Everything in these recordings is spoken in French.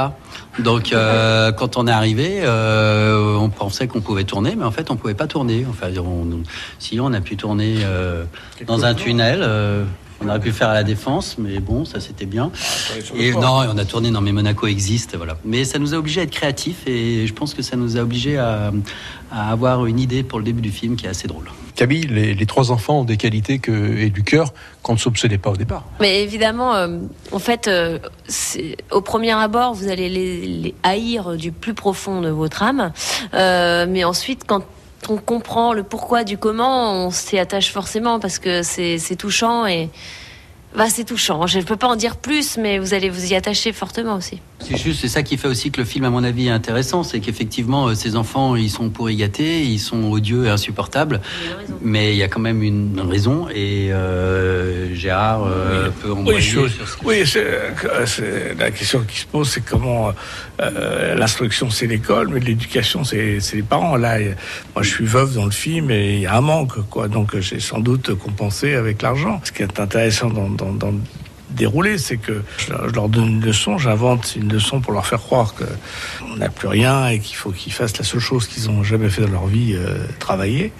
pas. Donc euh, quand on est arrivé, euh, on pensait qu'on pouvait tourner, mais en fait on pouvait pas tourner. Enfin, on, si on a pu tourner euh, dans un tunnel. on aurait pu faire à la défense, mais bon, ça c'était bien. Et non, on a tourné. Non, mais Monaco existe, voilà. Mais ça nous a obligés à être créatifs, et je pense que ça nous a obligés à, à avoir une idée pour le début du film qui est assez drôle. Camille, les, trois enfants ont des qualités que, et du cœur qu'on ne soupçonnait pas au départ. Mais évidemment, euh, en fait, euh, au premier abord, vous allez les, haïr du plus profond de votre âme. Euh, mais ensuite, quand on comprend le pourquoi du comment, on s'y attache forcément parce que c'est touchant et. Bah, c'est touchant. Je ne peux pas en dire plus, mais vous allez vous y attacher fortement aussi. C'est juste, c'est ça qui fait aussi que le film, à mon avis, est intéressant, c'est qu'effectivement, euh, ces enfants, ils sont pourri gâtés, ils sont odieux et insupportables, mais il y a quand même une raison, et euh, Gérard euh, peut en Oui, je- sur ce oui, c'est, euh, la question qui se pose, c'est comment euh, l'instruction c'est l'école, mais l'éducation c'est, les parents. Là, moi, je suis veuve dans le film et il y a un manque, quoi. Donc, j'ai sans doute compensé avec l'argent. Ce qui est intéressant dans, dans, dans déroulé, c'est que je leur- donne une leçon, j'invente une leçon pour leur faire croire que on n'a plus rien et qu'il faut qu'ils fassent la seule chose qu'ils ont jamais fait dans leur vie, euh, travailler.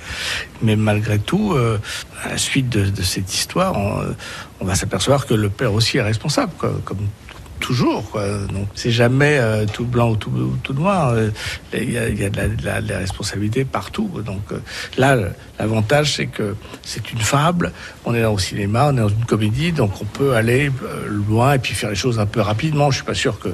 Mais malgré tout, euh, à la suite de, cette histoire, on, euh, on va s'apercevoir que le père aussi est responsable, comme toujours. Quoi. Donc c'est jamais euh, tout blanc ou tout, ou tout noir. Euh, Il y a, y de, la, responsabilité partout. Donc euh, là, le- l'avantage c'est que c'est une fable. On est dans au cinéma, on est dans une comédie, donc on peut aller loin et puis faire les choses un peu rapidement. Je suis pas sûr que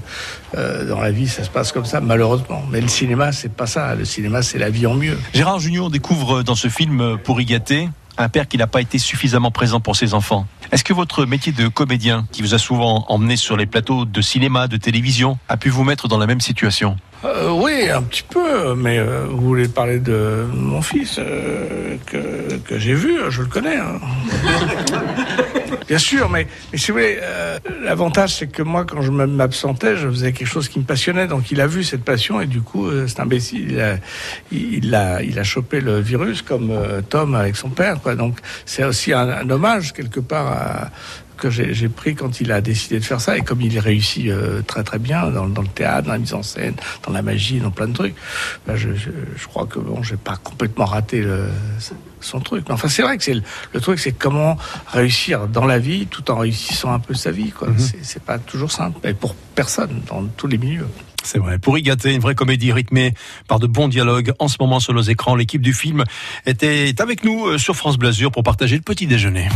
dans la vie ça se passe comme ça, malheureusement. Mais le cinéma, c'est pas ça. Le cinéma, c'est la vie en mieux. Gérard Junior découvre dans ce film, pour y gâter, un père qui n'a pas été suffisamment présent pour ses enfants. Est-ce que votre métier de comédien, qui vous a souvent emmené sur les plateaux de cinéma, de télévision, a pu vous mettre dans la même situation? Euh, oui, un petit peu, mais euh, vous voulez parler de mon fils euh, que, que j'ai vu, je le connais. hein. Bien sûr, mais, si vous voulez, euh, l'avantage c'est que moi, quand je m'absentais, je faisais quelque chose qui me passionnait, donc il a vu cette passion et du coup, euh, cet imbécile, il a, il, a, il a chopé le virus comme euh, Tom avec son père, quoi. Donc c'est aussi un, un hommage quelque part à que j'ai pris quand il a décidé de faire ça et comme il réussit euh, très très bien dans, dans le théâtre, dans la mise en scène, dans la magie, dans plein de trucs, ben, je, je, je crois que bon, j'ai pas complètement raté le, son truc. Mais enfin, c'est vrai que c'est le, le truc, c'est comment réussir dans la vie tout en réussissant un peu sa vie. quoi. C'est- C'est pas toujours simple, mais pour personne dans tous les milieux. C'est vrai. Pour y gâter, une vraie comédie rythmée par de bons dialogues. En ce moment sur nos écrans, l'équipe du film était avec nous euh, sur France Blasure pour partager le petit déjeuner.